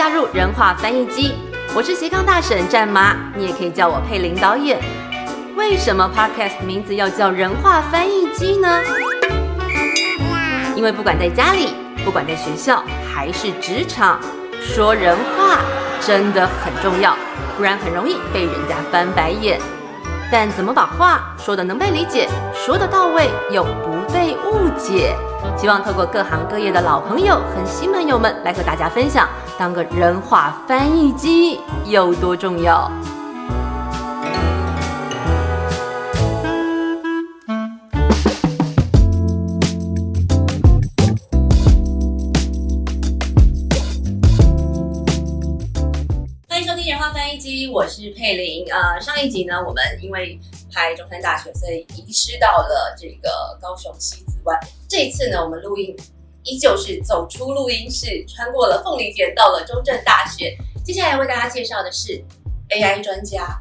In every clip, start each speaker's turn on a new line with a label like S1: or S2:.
S1: 加入人话翻译机，我是斜杠大婶战麻，你也可以叫我佩林导演。为什么 Podcast 名字要叫人话翻译机呢？因为不管在家里，不管在学校，还是职场，说人话真的很重要，不然很容易被人家翻白眼。但怎么把话说的能被理解，说的到位又不被误解？希望透过各行各业的老朋友和新朋友们来和大家分享，当个人话翻译机有多重要。我是佩玲。呃，上一集呢，我们因为拍中山大学，所以遗失到了这个高雄西子湾。这一次呢，我们录音依旧是走出录音室，穿过了凤梨田，到了中正大学。接下来为大家介绍的是 AI 专家、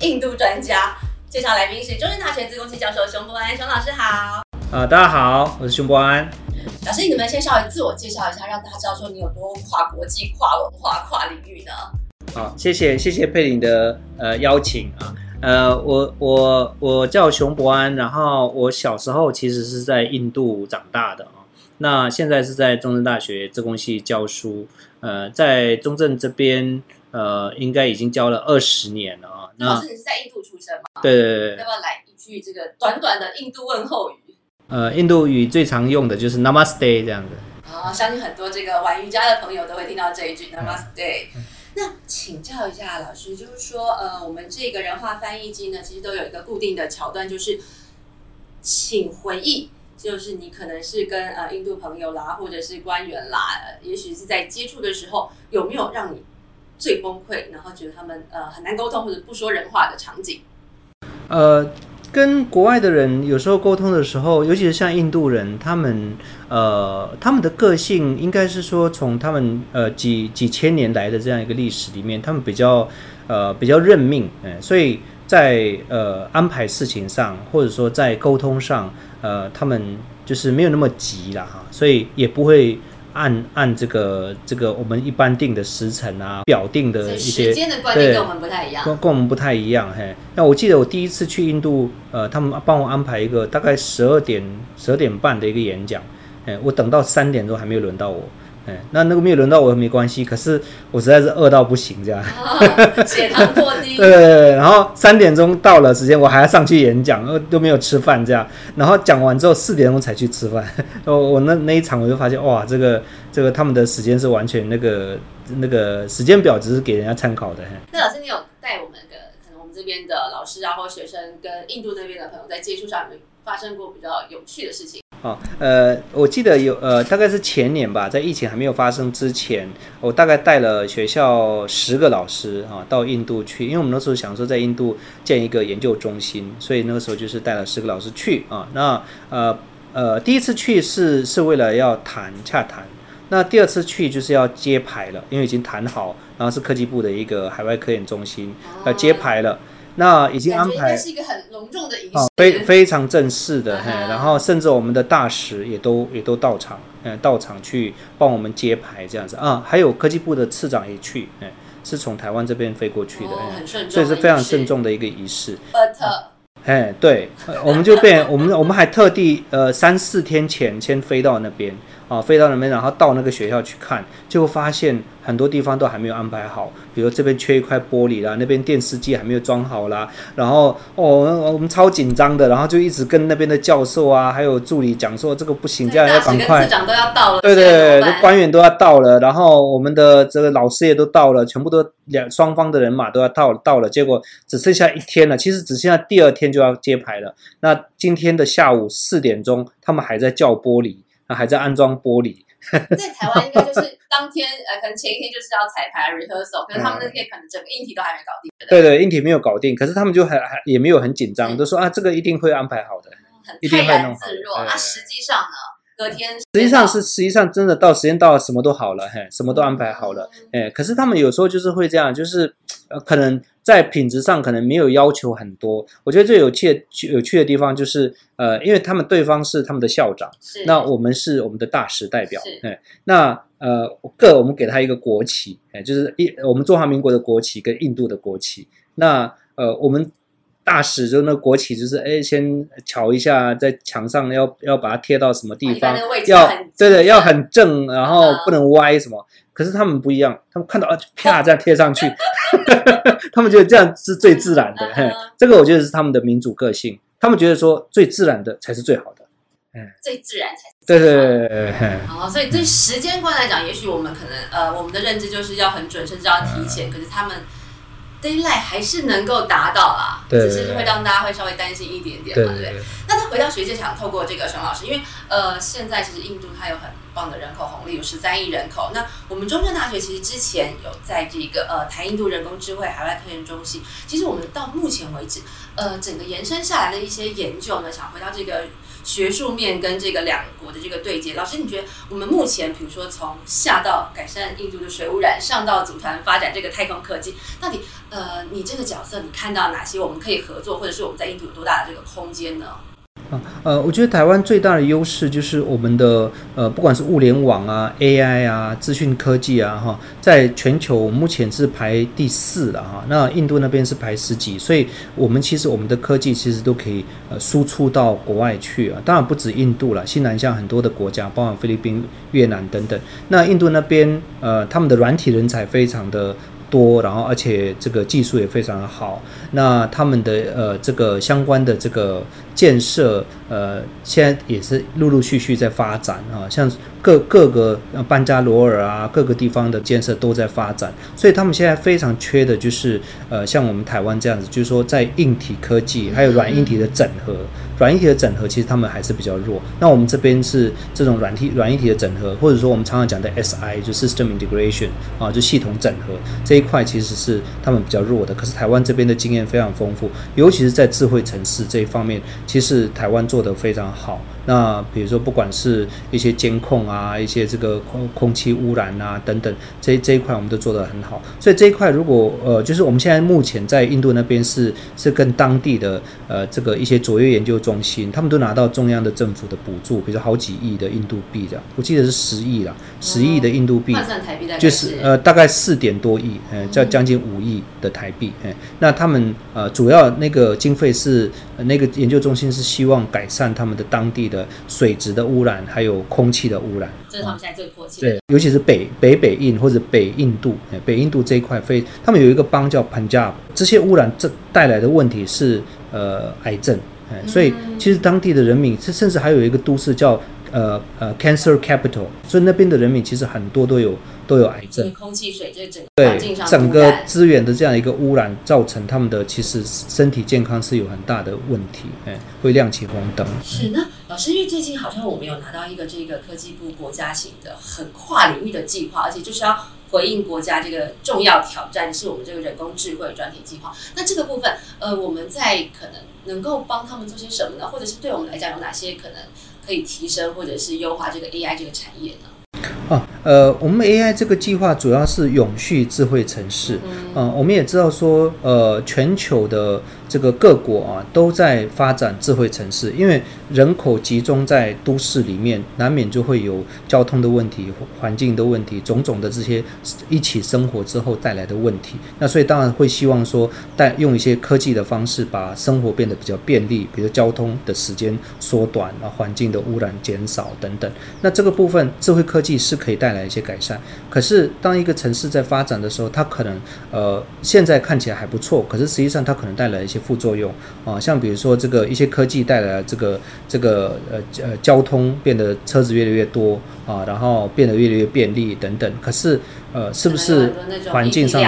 S1: 印度专家。介绍来宾是中正大学自工系教授熊博安，熊老师好。
S2: 啊、大家好，我是熊博安。
S1: 老师，你能不能先稍微自我介绍一下，让大家知道说你有多跨国际、跨文化、跨领域呢？
S2: 好，谢谢谢谢佩林的呃邀请啊。呃，我我我叫熊博安，然后我小时候其实是在印度长大的啊。那现在是在中正大学自工系教书，呃，在中正这边呃应该已经教了二十年了啊。那
S1: 老师，你是在印度出生吗？
S2: 对对对对，
S1: 要不要来一句这个短短的印度问候语？
S2: 呃，印度语最常用的就是 Namaste 这样子。
S1: 啊，相信很多这个玩瑜伽的朋友都会听到这一句 Namaste。那请教一下老师，就是说，呃，我们这个人话翻译机呢，其实都有一个固定的桥段，就是请回忆，就是你可能是跟呃印度朋友啦，或者是官员啦，也许是在接触的时候，有没有让你最崩溃，然后觉得他们呃很难沟通或者不说人话的场景？
S2: 呃，跟国外的人有时候沟通的时候，尤其是像印度人，他们呃，他们的个性应该是说，从他们呃几几千年来的这样一个历史里面，他们比较呃比较认命，嗯、所以在呃安排事情上，或者说在沟通上，呃，他们就是没有那么急啦哈，所以也不会。按按这个这个我们一般定的时辰啊，表定的一些
S1: 时间的观念跟我们不太一样。
S2: 跟跟我们不太一样，嘿。那我记得我第一次去印度，呃，他们帮我安排一个大概十二点十二点半的一个演讲，哎，我等到三点钟还没有轮到我，哎，那那个没有轮到我没关系，可是我实在是饿到不行这样，
S1: 啊血糖过低，
S2: 对，然后三点钟到了时间，我还要上去演讲，呃，都没有吃饭这样，然后讲完之后四点钟才去吃饭，我我那那一场我就发现哇，这个这个他们的时间是完全那个那个时间表只是给人家参考的，
S1: 那老师，你有带我们的可能我们这边的老师啊，或学生跟印度那边的朋友在接触上，有没有发生过比较有趣的事情？
S2: 啊，呃，我记得有呃，大概是前年吧，在疫情还没有发生之前，我大概带了学校十个老师啊到印度去，因为我们那时候想说在印度建一个研究中心，所以那个时候就是带了十个老师去啊。那呃呃，第一次去是是为了要谈洽谈，那第二次去就是要揭牌了，因为已经谈好，然后是科技部的一个海外科研中心要揭牌了，那已经安排。
S1: 是一个很隆重的仪式。
S2: 哦，非非常正式的，然后甚至我们的大使也都也都到场，嗯，到场去帮我们揭牌这样子啊，还有科技部的次长也去，哎，是从台湾这边飞过去的，所以是非常慎。重的一个仪式
S1: ，But
S2: 哎，对，呃我们就变，我们我们还特地呃三四天前先飞到那边啊，飞到那边，然后到那个学校去看，结果发现很多地方都还没有安排好，比如这边缺一块玻璃啦，那边电视机还没有装好啦，然后哦，我们超紧张的，然后就一直跟那边的教授啊，还有助理讲说这个不行，这样要赶快
S1: 市。长都要到了，
S2: 对对官员都要到了，然后我们的这个老师也都到了，全部都两双方的人马都要到到了，结果只剩下一天了，其实只剩下第二天就要揭牌了。那今天的下午四点钟，他们还在叫玻璃，啊，还在安装玻璃。
S1: 在台湾应该就是 当天，呃，可能前一天就是要彩排 rehearsal，可是他们那天可能整个硬体都还没搞定，
S2: 对对，硬体没有搞定，可是他们就还还也没有很紧张，都说啊，这个一定会安排好的。
S1: 很
S2: 一定
S1: 泰然
S2: 会弄
S1: 自若。
S2: 对对
S1: 那实际上呢，隔天
S2: 实际上是实际上真的到时间到了，什么都好了，嘿，什么都安排好了，哎，可是他们有时候就是会这样，就是呃，可能在品质上可能没有要求很多。我觉得最有趣的有趣的地方就是呃，因为他们对方是他们的校长，
S1: 是
S2: 那我们是我们的大使代表
S1: 是，
S2: 哎，那呃各我们给他一个国旗，哎，就是一我们中华民国的国旗跟印度的国旗，那呃我们。大使就那国旗，就是哎，先瞧一下，在墙上要要把它贴到什么地方，要对对，要很正，然后不能歪什么。可是他们不一样，他们看到啊，啪这样贴上去，他们觉得这样是最自然的。嘿，这个我觉得是他们的民主个性，他们觉得说最自然的才是最好的。
S1: 嗯，最自然才是
S2: 对对对对对。
S1: 好，所以对时间观来讲，也许我们可能呃，我们的认知就是要很准，甚至要提前。可是他们。Daylight 还是能够达到啦，只是会让大家会稍微担心一点点嘛，对不对？那再回到学界想透过这个熊老师，因为呃，现在其实印度它有很棒的人口红利，有十三亿人口。那我们中正大学其实之前有在这个呃台印度人工智慧海外科研中心，其实我们到目前为止，呃，整个延伸下来的一些研究呢，想回到这个。学术面跟这个两国的这个对接，老师，你觉得我们目前，比如说从下到改善印度的水污染，上到组团发展这个太空科技，到底呃，你这个角色你看到哪些我们可以合作，或者是我们在印度有多大的这个空间呢？
S2: 啊呃，我觉得台湾最大的优势就是我们的呃，不管是物联网啊、AI 啊、资讯科技啊，哈，在全球目前是排第四了哈。那印度那边是排十几，所以我们其实我们的科技其实都可以呃输出到国外去啊。当然不止印度了，西南向很多的国家，包括菲律宾、越南等等。那印度那边呃，他们的软体人才非常的。多，然后而且这个技术也非常的好，那他们的呃这个相关的这个建设，呃，现在也是陆陆续续在发展啊，像。各各个班加罗尔啊，各个地方的建设都在发展，所以他们现在非常缺的就是，呃，像我们台湾这样子，就是说在硬体科技还有软硬体的整合，软硬体的整合其实他们还是比较弱。那我们这边是这种软体软硬体的整合，或者说我们常常讲的 SI 就 System Integration 啊，就系统整合这一块其实是他们比较弱的。可是台湾这边的经验非常丰富，尤其是在智慧城市这一方面，其实台湾做得非常好。那比如说，不管是一些监控啊，一些这个空空气污染啊等等，这这一块我们都做得很好。所以这一块如果呃，就是我们现在目前在印度那边是是跟当地的呃这个一些卓越研究中心，他们都拿到中央的政府的补助，比如说好几亿的印度币这样，我记得是十亿啦，十亿的印度币，
S1: 换算台币
S2: 就是呃大概四点多亿，呃，叫将近五亿的台币。哎，那他们呃主要那个经费是那个研究中心是希望改善他们的当地。的水质的污染，还有空气的污染，
S1: 这是他们现在最迫切。对，
S2: 尤其是北北北印或者北印度，北印度这一块非他们有一个邦叫 Punjab，这些污染这带来的问题是呃癌症，所以其实当地的人民，甚至还有一个都市叫呃呃 Cancer Capital，所以那边的人民其实很多都有。都有癌症，
S1: 空气、水这整
S2: 对整个资源的这样一个污染，造成他们的其实身体健康是有很大的问题，哎，会亮起红灯。
S1: 是那老师，因为最近好像我们有拿到一个这个科技部国家型的很跨领域的计划，而且就是要回应国家这个重要挑战，是我们这个人工智慧专题计划。那这个部分，呃，我们在可能能够帮他们做些什么呢？或者是对我们来讲有哪些可能可以提升或者是优化这个 AI 这个产业呢？
S2: 啊，呃，我们 AI 这个计划主要是永续智慧城市。嗯，我们也知道说，呃，全球的。这个各国啊都在发展智慧城市，因为人口集中在都市里面，难免就会有交通的问题、环境的问题、种种的这些一起生活之后带来的问题。那所以当然会希望说，带用一些科技的方式，把生活变得比较便利，比如交通的时间缩短啊，环境的污染减少等等。那这个部分智慧科技是可以带来一些改善。可是当一个城市在发展的时候，它可能呃现在看起来还不错，可是实际上它可能带来一些。副作用啊，像比如说这个一些科技带来这个这个呃呃交通变得车子越来越多啊，然后变得越来越便利等等。可是呃，是不是环境上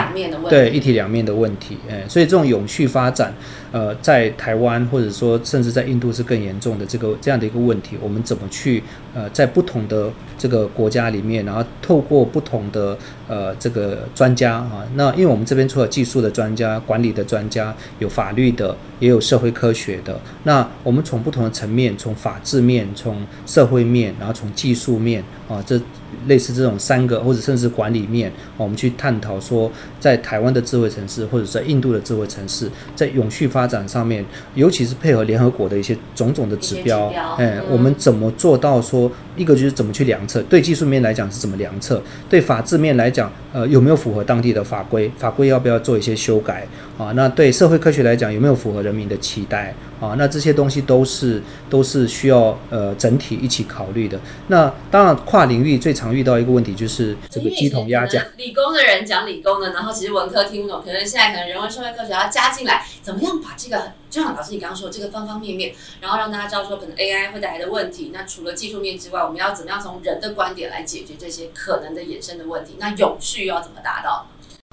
S2: 对一体两面的问题？哎，所以这种永续发展，呃，在台湾或者说甚至在印度是更严重的这个这样的一个问题。我们怎么去呃在不同的这个国家里面，然后透过不同的呃这个专家啊，那因为我们这边除了技术的专家、管理的专家，有法律的也有社会科学的。那我们从不同的层面，从法治面、从社会面，然后从技术面啊，这类似这种三个或者甚至管理面，我们去探讨说，在台湾的智慧城市或者在印度的智慧城市，在永续发展上面，尤其是配合联合国的一些种种的指标，哎，我们怎么做到说，一个就是怎么去量测，对技术面来讲是怎么量测，对法治面来讲，呃，有没有符合当地的法规，法规要不要做一些修改啊？那对社会科学来讲，有没有符合人民的期待？啊，那这些东西都是都是需要呃整体一起考虑的。那当然，跨领域最常遇到一个问题就是这个鸡同鸭讲。
S1: 理工的人讲理工的，然后其实文科听不懂。可能现在可能人文社会科学要加进来，怎么样把这个，就像老师你刚刚说这个方方面面，然后让大家知道说可能 AI 会带来的问题。那除了技术面之外，我们要怎么样从人的观点来解决这些可能的衍生的问题？那永续要怎么达到？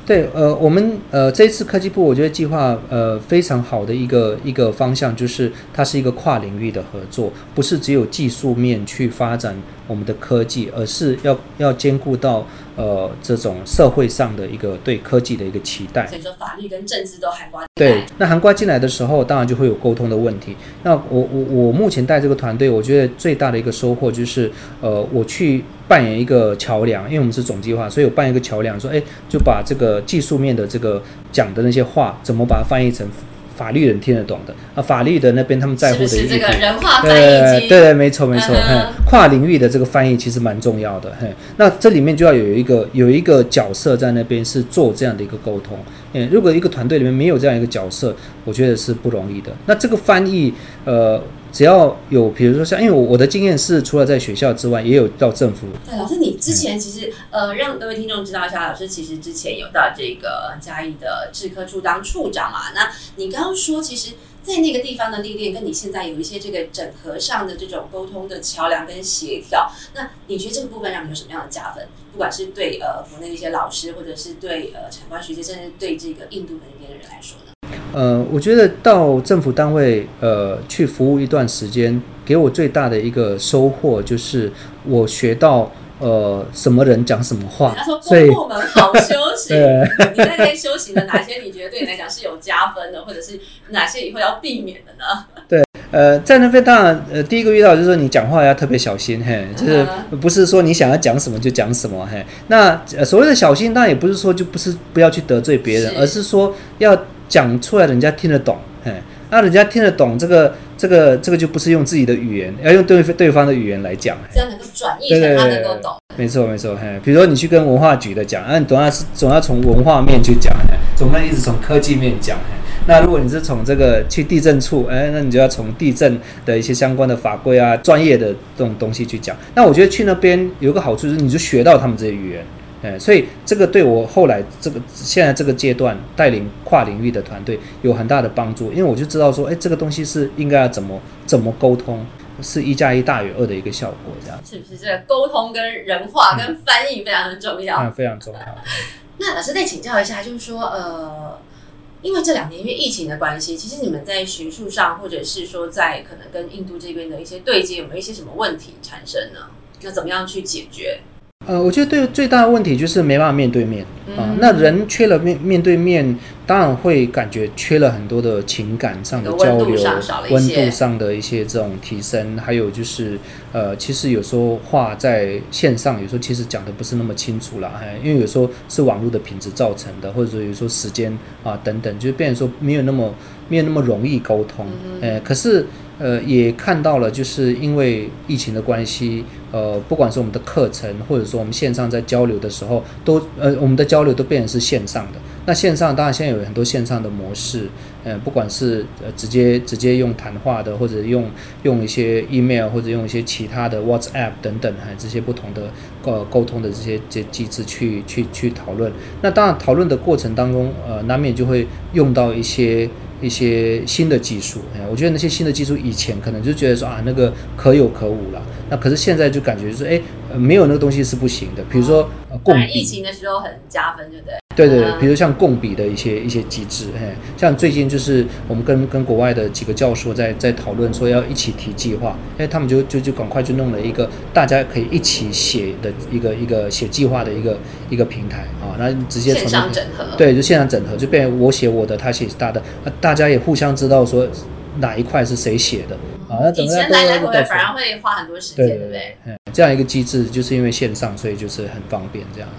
S2: 对，呃，我们呃这一次科技部，我觉得计划呃非常好的一个一个方向，就是它是一个跨领域的合作，不是只有技术面去发展我们的科技，而是要要兼顾到。呃，这种社会上的一个对科技的一个期待，
S1: 所以说法律跟政治都涵盖。
S2: 对，那涵盖进来的时候，当然就会有沟通的问题。那我我我目前带这个团队，我觉得最大的一个收获就是，呃，我去扮演一个桥梁，因为我们是总计划，所以我扮演一个桥梁，说，哎，就把这个技术面的这个讲的那些话，怎么把它翻译成。法律人听得懂的啊，法律的那边他们在乎的
S1: 是这个人话翻译
S2: 机，对对，没错没错，跨领域的这个翻译其实蛮重要的，嘿，那这里面就要有一个有一个角色在那边是做这样的一个沟通，嗯，如果一个团队里面没有这样一个角色，我觉得是不容易的。那这个翻译，呃。只要有，比如说像，因为我我的经验是，除了在学校之外，也有到政府。
S1: 对，老师，你之前其实呃，让各位听众知道一下，老师其实之前有到这个嘉义的智科处当处长嘛。那你刚刚说，其实，在那个地方的历练，跟你现在有一些这个整合上的这种沟通的桥梁跟协调，那你觉得这个部分让你有什么样的加分？不管是对呃国内的一些老师，或者是对呃产官学界，甚至对这个印度那边的人来说呢？
S2: 呃，我觉得到政府单位呃去服务一段时间，给我最大的一个收获就是我学到呃什么人讲什么话。
S1: 他说公部门好休息，你在那休息的哪些你觉得对你来讲是有加分的，或者是哪些以后要避免的呢？
S2: 对，呃，在那边当然呃第一个遇到就是说你讲话要特别小心，嘿，就是不是说你想要讲什么就讲什么，嘿。那所谓的小心，当然也不是说就不是不要去得罪别人，而是说要。讲出来人家听得懂，哎，那人家听得懂这个这个这个就不是用自己的语言，要用对对方的语言来讲，
S1: 这样能够转译成他能够懂。
S2: 没错没错，嘿，比如说你去跟文化局的讲，啊，你总要是总要从文化面去讲，总不能一直从科技面讲。那如果你是从这个去地震处，哎，那你就要从地震的一些相关的法规啊、专业的这种东西去讲。那我觉得去那边有个好处就是，你就学到他们这些语言。哎，所以这个对我后来这个现在这个阶段带领跨领域的团队有很大的帮助，因为我就知道说，哎，这个东西是应该要怎么怎么沟通，是一加一大于二的一个效果，这样
S1: 是不是？这个沟通跟人话跟翻译非常的重要，
S2: 嗯，非常重要。
S1: 那老师再请教一下，就是说，呃，因为这两年因为疫情的关系，其实你们在学术上，或者是说在可能跟印度这边的一些对接，有没有一些什么问题产生呢？那怎么样去解决？
S2: 呃，我觉得对最大的问题就是没办法面对面啊。那人缺了面面对面，当然会感觉缺了很多的情感上的交流，温度上的一些这种提升。还有就是，呃，其实有时候话在线上，有时候其实讲的不是那么清楚了，因为有时候是网络的品质造成的，或者说有时候时间啊等等，就变成说没有那么没有那么容易沟通。呃，可是。呃，也看到了，就是因为疫情的关系，呃，不管是我们的课程，或者说我们线上在交流的时候，都呃，我们的交流都变成是线上的。那线上当然现在有很多线上的模式，呃，不管是呃直接直接用谈话的，或者用用一些 email，或者用一些其他的 WhatsApp 等等，还这些不同的呃沟通的这些这机制去去去讨论。那当然讨论的过程当中，呃，难免就会用到一些。一些新的技术，哎，我觉得那些新的技术以前可能就觉得说啊，那个可有可无了。那可是现在就感觉就是，哎，没有那个东西是不行的。比如说，
S1: 共疫情的时候很加分，对不对？
S2: 对对比如像共比的一些一些机制，嘿，像最近就是我们跟跟国外的几个教授在在讨论说要一起提计划，哎，他们就就就赶快就弄了一个大家可以一起写的一个一个写计划的一个一个平台啊，那直接
S1: 线
S2: 从那
S1: 上整合，
S2: 对，就线上整合，就变成我写我的，他写他的，那大家也互相知道说哪一块是谁写的啊，那整
S1: 以
S2: 个
S1: 前来来回
S2: 都
S1: 回反而会花很多时间，
S2: 对
S1: 对不对？
S2: 嗯，这样一个机制就是因为线上，所以就是很方便这样。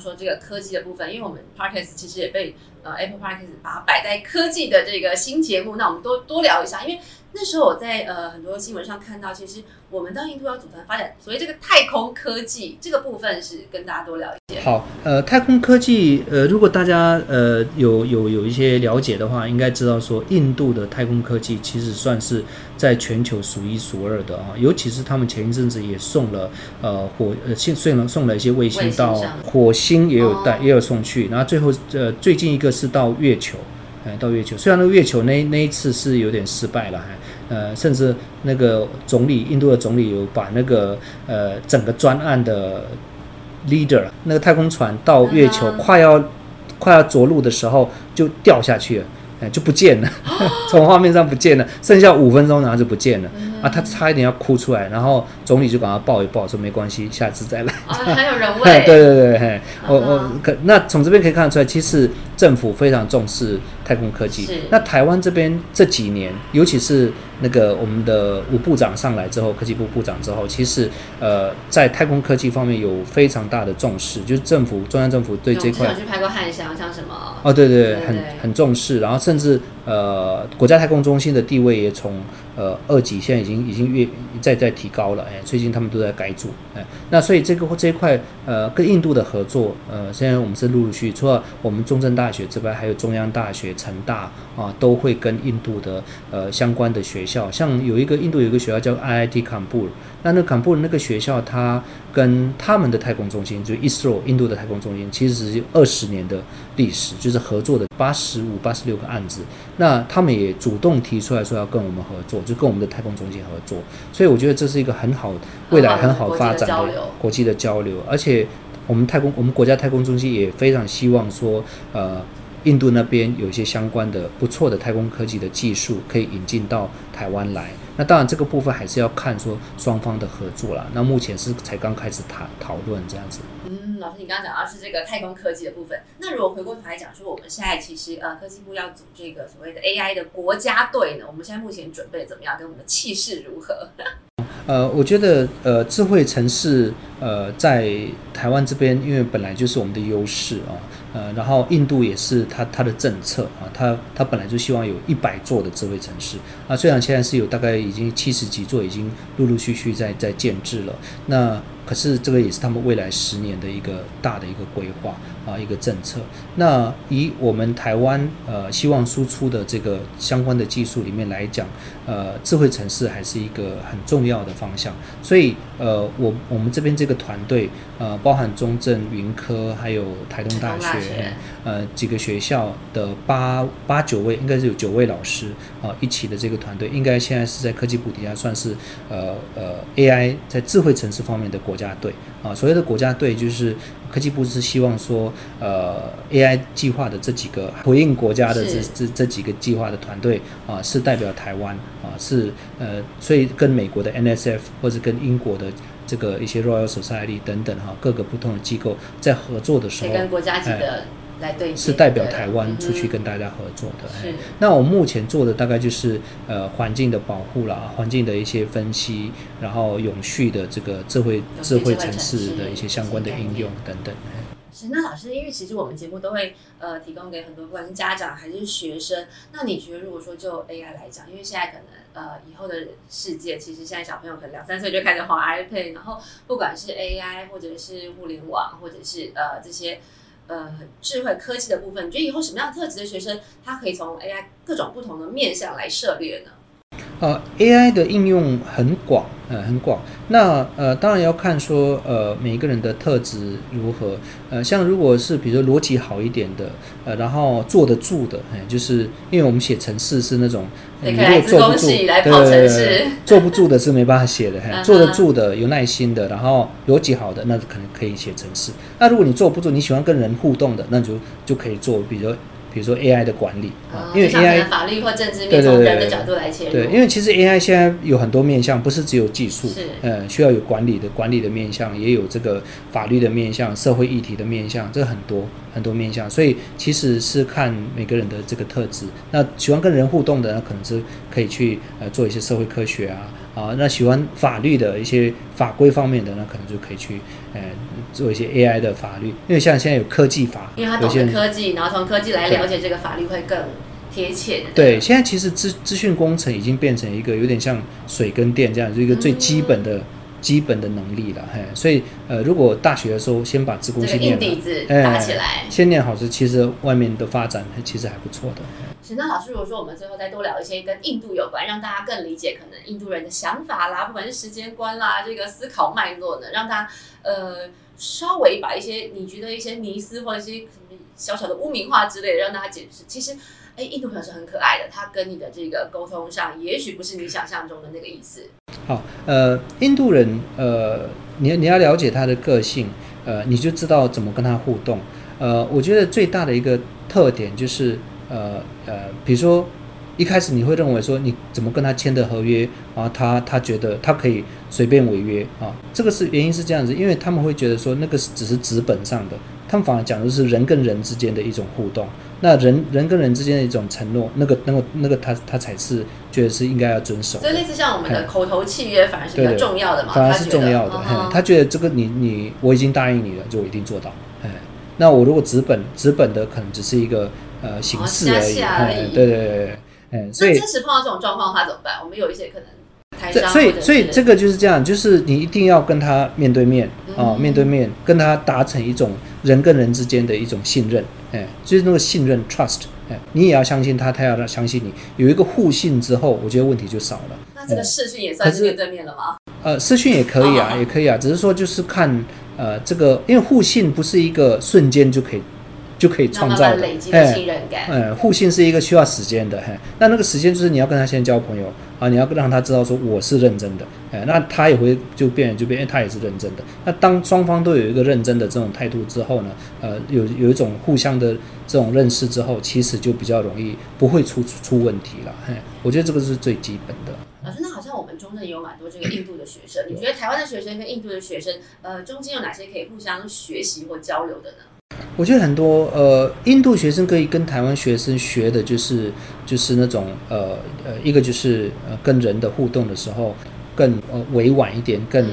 S1: 说这个科技的部分，因为我们 Parkes 其实也被呃 Apple Parkes 把它摆在科技的这个新节目，那我们多多聊一下，因为那时候我在呃很多新闻上看到，其实我们到印度要组团发展所谓这个太空科技这个部分，是跟大家多聊一些。
S2: 好，呃，太空科技，呃，如果大家呃有有有一些了解的话，应该知道说，印度的太空科技其实算是在全球数一数二的啊，尤其是他们前一阵子也送了呃火呃送送了送了一些卫星到火星也有带、
S1: 哦
S2: 也有送去，然后最后呃最近一个是到月球。哎，到月球，虽然那个月球那那一次是有点失败了，还呃，甚至那个总理，印度的总理有把那个呃整个专案的 leader 那个太空船到月球快要、快要着陆的时候就掉下去了，哎，就不见了，
S1: 哦
S2: 从画面上不见了，剩下五分钟然后就不见了、
S1: 嗯
S2: 啊，他差一点要哭出来，然后总理就把他抱一抱，说没关系，下次再来。
S1: 啊，很有人
S2: 对
S1: 味。
S2: 对对，嘿，我我
S1: 嗯
S2: 可那从这边可以看得出来，其实政府非常重视太空科技
S1: 是。
S2: 那台湾这边这几年，尤其是那个我们的吴部长上来之后，科技部部长之后，其实呃在太空科技方面有非常大的重视，就是政府中央政府对这块
S1: 我们之前有去拍过汉翔，像什么
S2: 哦，对对，很
S1: 对对
S2: 很重视，然后甚至呃，国家太空中心的地位也从呃二级现在已经已经越在在提高了，哎，最近他们都在改组，哎，那所以这个这一块呃跟印度的合作，呃，现在我们是陆陆续，除了我们中正大学之外，还有中央大学、成大啊，都会跟印度的呃相关的学校，像有一个印度有一个学校叫 IIT 坎布尔，那那坎布尔那个学校，它跟他们的太空中心，就 ISRO 印度的太空中心，其实是二十年的历史，就是合作的八十五、八十六个案子。那他们也主动提出来说要跟我们合作，就跟我们的太空中心合作。所以我觉得这是一个很好、未来很好发展的
S1: 国际的交流
S2: 国际的交流，而且我们太空，我们国家太空中心也非常希望说，呃。印度那边有一些相关的不错的太空科技的技术可以引进到台湾来。那当然这个部分还是要看说双方的合作啦。那目前是才刚开始谈讨论这样子。
S1: 嗯，老师，你刚刚讲到是这个太空科技的部分。那如果回过头来讲说，我们现在其实呃科技部要组这个所谓的 AI 的国家队呢，我们现在目前准备怎么样？跟我们的气势如何？
S2: 呃，我觉得呃，智慧城市呃，在台湾这边，因为本来就是我们的优势啊，呃，然后印度也是它它的政策啊，它它本来就希望有一百座的智慧城市啊，虽然现在是有大概已经七十几座，已经陆陆续续在在建制了，那可是这个也是他们未来十年的一个大的一个规划啊，一个政策。那以我们台湾呃希望输出的这个相关的技术里面来讲，呃，智慧城市还是一个很重要的方向。所以呃，我我们这边这个团队呃，包含中正、云科还有台东大学
S1: 大学
S2: 呃几个学校的八八九位，应该是有九位老师啊、一起的这个团队，应该现在是在科技部底下算是呃呃 AI 在智慧城市方面的国家队啊。所谓的国家队就是科技部是希望说呃 AI 计划的这几个回应国家的这这这几个计划的团队啊，是代表台湾啊，是呃所以跟美国的 NSF 或者跟英国的。这个一些 Royal Society 等等哈，各个不同的机构在合作的时候，
S1: 跟国家级的来对接
S2: 是代表台湾出去
S1: 嗯
S2: 跟大家合作的。哎
S1: 是
S2: 那我目前做的大概就是呃环境的保护啦，环境的一些分析，然后永续的这个智慧智慧城
S1: 市
S2: 市的一些相关的应用等等。哎
S1: 是，那老师，因为其实我们节目都会呃提供给很多不管是家长还是学生。那你觉得，如果说就 AI 来讲，因为现在可能呃以后的世界，其实现在小朋友可能两三岁就开始滑 iPad，然后不管是 AI 或者是物联网，或者是呃这些呃智慧科技的部分，你觉得以后什么样特质的学生，他可以从 AI 各种不同的面向来涉猎呢？
S2: 呃，AI 的应用很广呃，很广。那呃，当然要看说呃每一个人的特质如何。呃，像如果是比如说逻辑好一点的，呃，然后坐得住的，哎，就是因为我们写程式是那种
S1: 你如果坐不住，对
S2: 坐不住的是没办法写的，坐得住的有耐心的，然后逻辑好的，那可能可以写程式。那如果你坐不住，你喜欢跟人互动的，那就就可以做，比如。比如说 AI 的管理
S1: 啊，因为 AI 法律或政治面从人的角度来切入。
S2: 对，因为其实 AI 现在有很多面向，不是只有技术，是呃需要有管理的管理的面向，也有这个法律的面向、社会议题的面向，这很多很多面向。所以其实是看每个人的这个特质。那喜欢跟人互动的，那可能是可以去呃做一些社会科学啊。啊，那喜欢法律的一些法规方面的，那可能就可以去，呃，做一些 AI 的法律，因为像现在有科技法，
S1: 因为他懂得科技，然后从科技来了解这个法律会更贴切。
S2: 对，现在其实资资讯工程已经变成一个有点像水跟电这样，一个最基本的。基本的能力了，嘿，所以呃，如果大学的时候先把自贡先念
S1: 打起来，
S2: 先念好是其实外面的发展其实还不错的。
S1: 是那老师，如果说我们最后再多聊一些跟印度有关，让大家更理解可能印度人的想法啦，不管是时间观啦，这个思考脉络呢，让他呃稍微把一些你觉得一些迷思或者一些小小的污名化之类的，让大家解释，其实。哎，印度朋友是很可爱的，他跟你的这个沟通上，也许不是你想象中的那个意思。
S2: 好，呃，印度人，呃，你你要了解他的个性，呃，你就知道怎么跟他互动。呃，我觉得最大的一个特点就是，呃呃，比如说一开始你会认为说，你怎么跟他签的合约啊？他他觉得他可以随便违约啊？这个是原因是这样子，因为他们会觉得说，那个只是纸本上的，他们反而讲的是人跟人之间的一种互动。那人人跟人之间的一种承诺，那个、那个、那个，他他才是觉得是应该要遵守。
S1: 所以类似像我们的口头契约，反而是比较重要的嘛。
S2: 反而是重要的，他觉得这个你你我已经答应你了，就我一定做到。哎，那我如果纸本纸本的，可能只是一个呃形式而已。对对对对，哎，所以
S1: 真实碰到这种状况的话怎么办？我们有一些可能。
S2: 这所以所以这个就是这样，就是你一定要跟他面对面啊，面对面跟他达成一种人跟人之间的一种信任，哎，就是那个信任 trust，哎，你也要相信他，他要相信你，有一个互信之后，我觉得问题就少了。
S1: 那这个视讯也算是面对面了吗？
S2: 呃，视讯也可以啊，也可以啊，只是说就是看呃这个，因为互信不是一个瞬间就可以。就可以创造
S1: 累积的信任感。
S2: 嗯，互信是一个需要时间的，嘿，那那个时间就是你要跟他先交朋友啊，你要让他知道说我是认真的，哎，那他也会就变就变，他也是认真的。那当双方都有一个认真的这种态度之后呢，呃，有有一种互相的这种认识之后，其实就比较容易不会出出问题了，嘿，我觉得这个是最基本的。
S1: 老师，那好像我们中正也有蛮多这个印度的学生，你觉得台湾的学生跟印度的学生，呃，中间有哪些可以互相学习或交流的呢？
S2: 我觉得很多呃，印度学生可以跟台湾学生学的，就是就是那种呃呃，一个就是呃跟人的互动的时候更呃委婉一点，更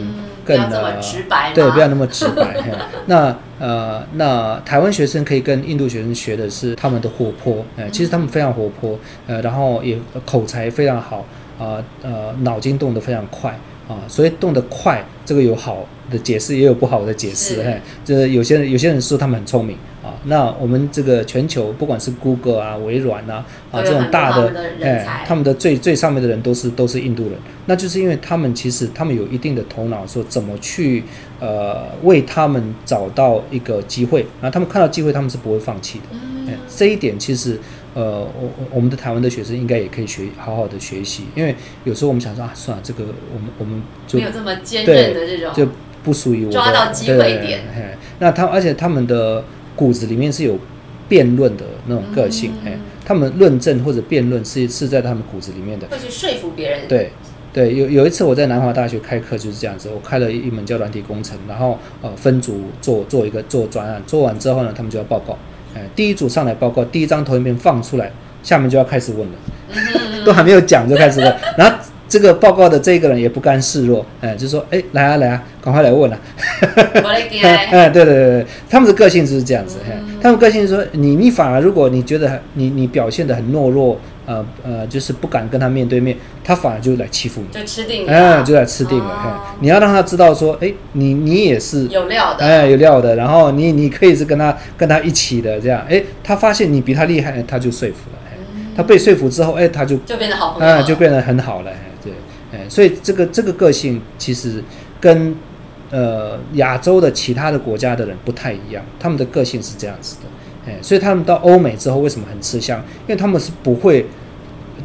S2: 更
S1: 呃直白，
S2: 对，不要那么直白。那呃那台湾学生可以跟印度学生学的是他们的活泼，哎，其实他们非常活泼，呃，然后也口才非常好，啊呃，脑筋动得非常快。啊，所以动得快，这个有好的解释，也有不好的解释。嘿，这有些人有些人说他们很聪明啊。那我们这个全球，不管是 Google 啊、微软啊啊这种大的，哎，他们的最最上面的人都是都是印度人。那就是因为他们其实他们有一定的头脑，说怎么去呃为他们找到一个机会啊。他们看到机会，他们是不会放弃的。嗯，这一点其实。呃，我我们的台湾的学生应该也可以学好好的学习，因为有时候我们想说啊，算了，这个我们我们
S1: 就没有这么坚韧的这种，
S2: 就不属于我
S1: 抓到机会点。
S2: 那他而且他们的骨子里面是有辩论的那种个性，哎，他们论证或者辩论是是在他们骨子里面的，
S1: 会去说服别人。
S2: 对对，有有一次我在南华大学开课就是这样子，我开了一门叫软体工程，然后呃分组做做一个做专案，做完之后呢，他们就要报告。第一组上来报告，第一张投影片放出来，下面就要开始问了，都还没有讲就开始问，然后这个报告的这个人也不甘示弱，哎，就说，哎，来啊来啊，赶快来问啊，哎，对对对对，他们的个性就是这样子，他们个性是说，你你反而如果你觉得你你表现的很懦弱。呃呃，就是不敢跟他面对面，他反而就来欺负你，
S1: 就吃定了，哎，
S2: 就来吃定了。嘿，你要让他知道说，哎，你你也是
S1: 有料的，
S2: 哎，有料的。然后你你可以是跟他跟他一起的这样，哎，他发现你比他厉害，他就说服了。他被说服之后，哎，他就
S1: 就变得好朋友，
S2: 就变得很好了。对，哎，所以这个这个个性其实跟呃亚洲的其他的国家的人不太一样，他们的个性是这样子的，哎，所以他们到欧美之后为什么很吃香？因为他们是不会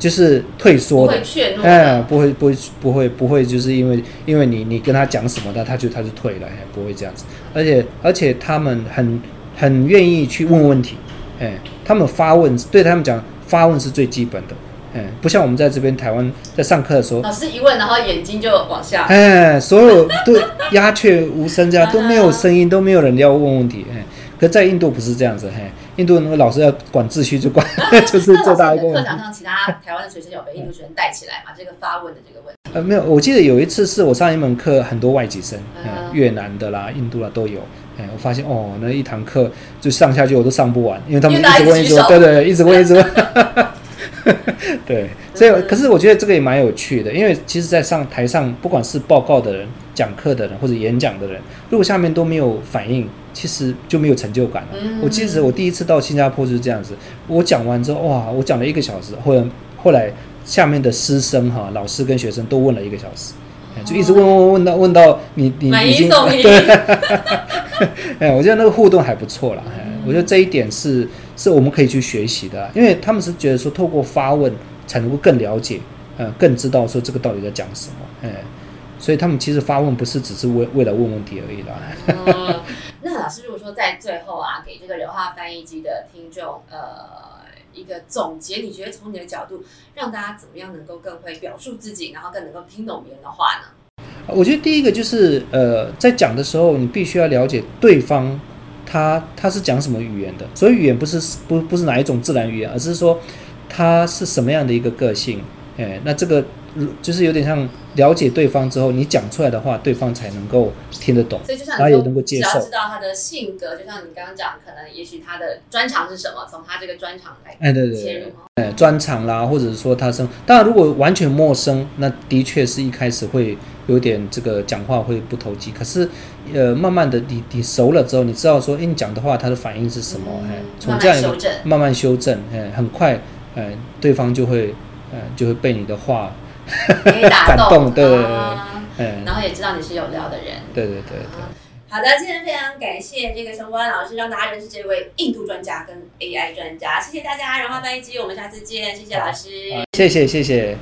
S2: 就是退缩的哎，不会不会不会不会，就是因为因为你你跟他讲什么他，他就他就退了，哎，不会这样子。而且而且他们很很愿意去问问题，哎，他们发问对他们讲发问是最基本的，哎，不像我们在这边台湾在上课的时候，
S1: 老师一问，然后眼睛就往下，
S2: 哎，所有都鸦雀无声，这样 都没有声音，都没有人要问问题，哎。可在印度不是这样子，嘿，印度那个老师要管秩序就管，就是做大一个。
S1: 课堂上，其他台湾的学生有被印度学生带起来嘛？这个发问的这个问题，
S2: 呃，没有，我记得有一次是我上一门课，很多外籍生，
S1: 嗯
S2: 嗯，越南的啦、印度啦都有。哎，我发现哦，那一堂课就上下去我都上不完，因为他们一直问，一直问，对对，一直问，一直问。对，所以
S1: 嗯
S2: 可是我觉得这个也蛮有趣的，因为其实，在上台上，不管是报告的人、讲课的人或者演讲的人，如果下面都没有反应，其实就没有成就感了。
S1: 嗯
S2: 我记得我第一次到新加坡就是这样子，我讲完之后，哇，我讲了一个小时，后来后来下面的师生哈、老师跟学生都问了一个小时。哎就一直问问问问到问到你你已经对，哎，我觉得那个互动还不错啦。哎，我觉得这一点是是我们可以去学习的啊，因为他们是觉得说透过发问才能够更了解，呃，更知道说这个到底在讲什么，哎，所以他们其实发问不是只是为为了问问题而已啦。
S1: 嗯，那老师如果说在最后啊，给这个流化翻译机的听众，呃，一个总结，你觉得从你的角度，让大家怎么样能够更会表述自己，然后更能够听懂别人的话呢？
S2: 我觉得第一个就是呃，在讲的时候，你必须要了解对方他他是讲什么语言的。所以语言不是不不是哪一种自然语言，而是说他是什么样的一个个性。哎，那这个呃就是有点像了解对方之后，你讲出来的话，对方才能够听得懂。
S1: 所以就像
S2: 然后也，能够接受
S1: 只要知道他的性格，就像你刚刚讲，可能也许他的专长是什么，从他这个专长来
S2: 哎，对对对
S1: 切入。哦。
S2: 呃，专长啦，或者是说他生，当然如果完全陌生，那的确是一开始会有点这个讲话会不投机。可是，呃，慢慢的你你熟了之后，你知道说，哎，你讲的话他的反应是什么？
S1: 嗯
S2: 哎、从
S1: 慢
S2: 这样一个
S1: 慢修正。
S2: 慢慢修正，哎，很快，呃，对方就会，呃，就会被你的话，
S1: 可以打
S2: 感动对对对
S1: 啊
S2: 哎，
S1: 然后也知道你是有料的人。
S2: 对对对对。
S1: 好的，今天非常感谢这个熊关老师，让大家认识这位印度专家跟 AI 专家，谢谢大家，荣华翻译机，我们下次见，谢谢老师。
S2: 好谢谢谢谢。